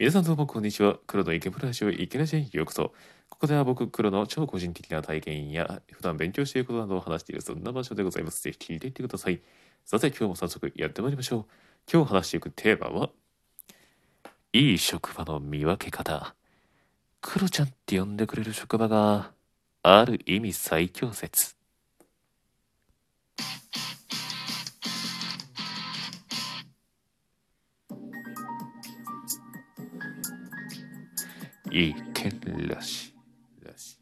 皆さんどうもこんにちは。黒の池村ラジオ池ラジオにようこそ。ここでは僕、黒の超個人的な体験や普段勉強していることなどを話しているそんな場所でございます。ぜひ聞いていってください。さて今日も早速やってまいりましょう。今日話していくテーマは、いい職場の見分け方。黒ちゃんって呼んでくれる職場がある意味最強説。いけらしらし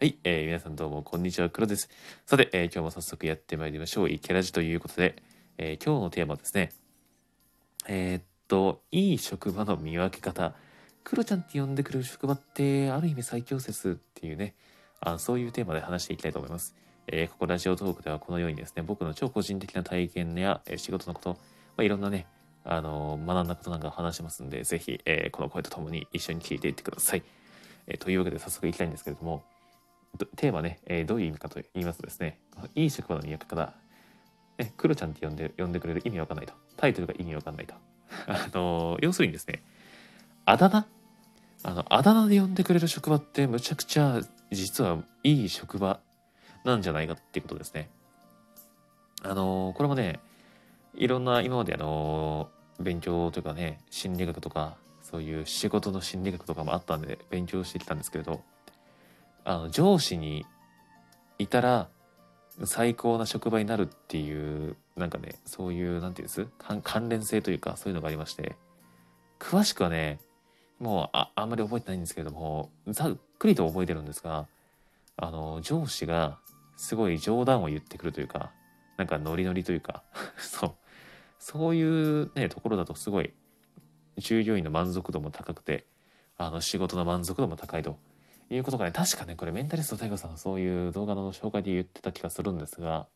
はい、えー皆さんどうもこんにちは黒です。さて、えー今日も早速やってまいりましょう。いけらじということで、えー今日のテーマはですねえーっといい職場の見分け方。黒ちゃんって呼んでくれる職場ってある意味最強説っていうねあそういうテーマで話していきたいと思います、えーここラジオトークではこのようにですね僕の超個人的な体験や、え仕事のことまあ、いろんなね、あのー学んだことなんか話しますんで、ぜひ、えーこの声とともに一緒に聞いていってください。えーというわけで早速いきたいんですけれども、テーマね、えーどういう意味かと言いますとですね、いい職場の見分け方、ね、クロちゃんって呼んで呼んでくれる意味わかんないと。タイトルが意味わかんないと。あの要するにですね、あだ名？あの、あだ名で呼んでくれる職場ってむちゃくちゃ実はいい職場なんじゃないかっていうことですね。あのこれもね、いろんな今まであの勉強というかね心理学とかそういう仕事の心理学とかもあったんで勉強してきたんですけれどあの上司にいたら最高な職場になるっていうなんかねそういうなんていうんです？関関連性というかそういうのがありまして詳しくはねもうああんまり覚えてないんですけれどもざっくりと覚えてるんですがあの上司がすごい冗談を言ってくるというかなんかノリノリというか そう。そういうねところだとすごい従業員の満足度も高くてあの仕事の満足度も高いということがね確かねこれメンタリスト大悟さんはそういう動画の紹介で言ってた気がするんですが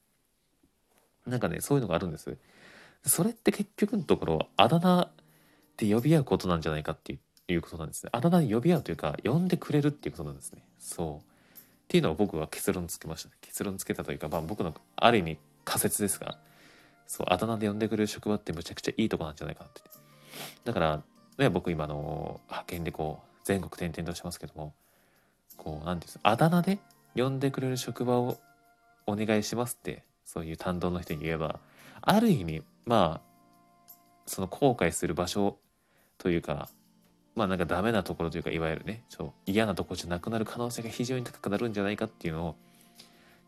なんかねそういうのがあるんです。それって結局のところあだ名って呼び合うことなんじゃないかっていうことなんです。ねあだ名で呼び合うというか呼んでくれるっていうことなんですね。そう。っていうのを僕は結論つけましたね。結論つけたというか、まあ、僕のある意味仮説ですがそう、あだ名で呼んでくれる職場ってむちゃくちゃいいとこなんじゃないかなって。だから、ね、僕今の、派遣でこう、全国転々としてますけども、こう、なんですか、あだ名で呼んでくれる職場をお願いしますって、そういう担当の人に言えば、ある意味、まあ、その後悔する場所というか、まあなんかダメなところというか、いわゆるね、そう嫌なところじゃなくなる可能性が非常に高くなるんじゃないかっていうのを、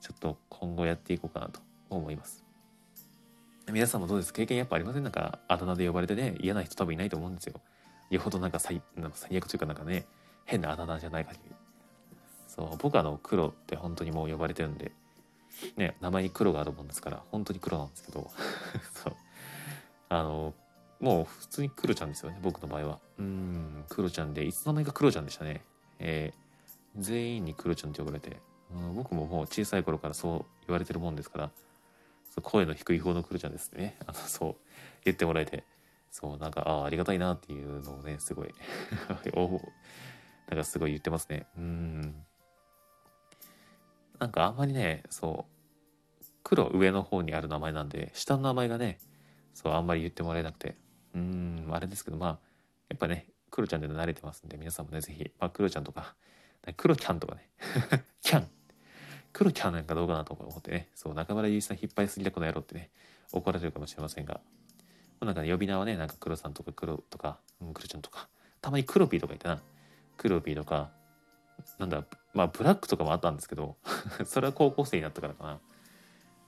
ちょっと今後やっていこうかなと思います。皆さんもどうです？経験やっぱありません？なんかあだ名で呼ばれてね嫌な人多分いないと思うんですよ。よほどなんか最なんか最悪というかなんかね変なあだ名じゃない限り。そう僕あの黒って本当にもう呼ばれてるんでね名前に黒があるもんですから本当に黒なんですけど。そう。あのもう普通に黒ちゃんですよね僕の場合は。うん黒ちゃんでいつの間にか黒ちゃんでしたね。えー全員に黒ちゃんって呼ばれて、うん、僕ももう小さい頃からそう言われてるもんですから声の低い方のクロちゃんですね。あの、そう、言ってもらえて、そう、なんか、ああ、ありがたいなっていうのをね、すごい、おなんかすごい言ってますね。うん。なんかあんまりね、そう、黒上の方にある名前なんで、下の名前がね、そう、あんまり言ってもらえなくて、うん、あれですけど、まあ、やっぱね、クロちゃんで慣れてますんで、皆さんもね、ぜひ、まあ、クロちゃんとか、クロちゃんとかね、キャン黒ちゃんなんかどうかなと思ってね、そう、中村ゆう一さん引っ張りすぎたこの野郎ってね、怒られるかもしれませんが、なんかね、呼び名はね、なんか黒さんとか黒とか、うん、黒ちゃんとか、たまに黒ピーとかいたな。黒ピーとか、なんだ、まあブラックとかもあったんですけど、それは高校生になったからかな。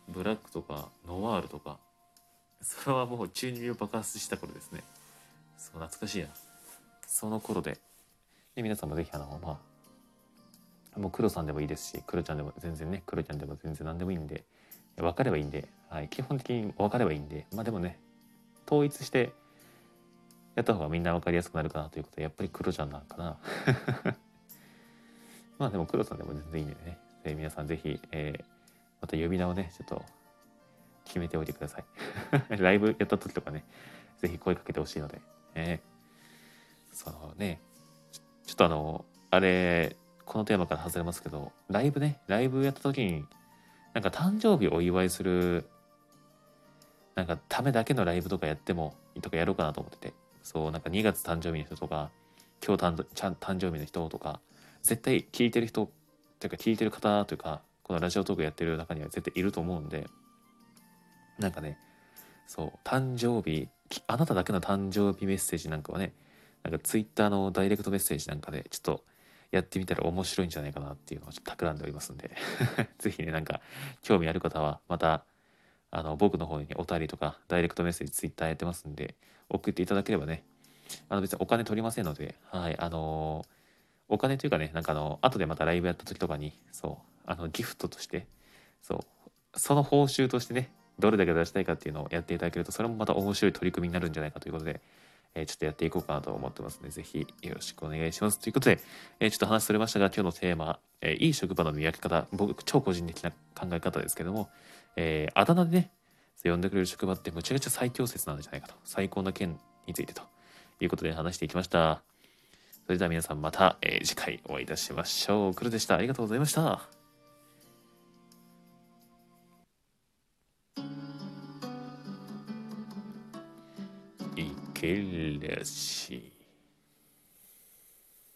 ブラックとか、ノワールとか、それはもう中二病爆発した頃ですね。そう、懐かしいな。その頃で。で、皆さんもぜひあの、まあ、もう黒さんでもいいですし黒ちゃんでも全然ね黒ちゃんでも全然何でもいいんで分かればいいんで、はい、基本的に分かればいいんでまあでもね統一してやった方がみんな分かりやすくなるかなということでやっぱり黒ちゃんなんかな。まあでも黒さんでも全然いいんでね。で皆さんぜひ、えーまた呼び名をねちょっと決めておいてください。ライブやった時とかねぜひ声かけてほしいので、えーそのねちょっとあのあれこのテーマから外れますけどライブねライブやった時になんか誕生日お祝いするなんかためだけのライブとかやってもとかやろうかなと思ってて。そうなんか2月誕生日の人とか今日誕ちゃん誕生日の人とか絶対聞いてる人というか聞いてる方というかこのラジオトークやってる中には絶対いると思うんでなんかねそう誕生日あなただけの誕生日メッセージなんかはねなんかツイッターのダイレクトメッセージなんかでちょっとやってみたら面白いんじゃないかなっていうのをちょっと企んでおりますんで。ぜひねなんか興味ある方はまたあの僕の方にお便りとかダイレクトメッセージツイッターやってますんで送っていただければね。あの別にお金取りませんのではいあのー、お金というかねなんかあの後でまたライブやった時とかにそうあのギフトとしてそうその報酬としてねどれだけ出したいかっていうのをやっていただけるとそれもまた面白い取り組みになるんじゃないかということでえ、ちょっとやっていこうかなと思ってますので、ぜひよろしくお願いします。ということで、え、ちょっと話それましたが、今日のテーマ、え、いい職場の見分け方、僕、超個人的な考え方ですけども、えあだ名でね、呼んでくれる職場ってむちゃくちゃ最強説なんじゃないかと、最高な件についてということで話していきました。それでは皆さんまた、え次回お会いいたしましょう。黒でした。ありがとうございました。いけるらしい。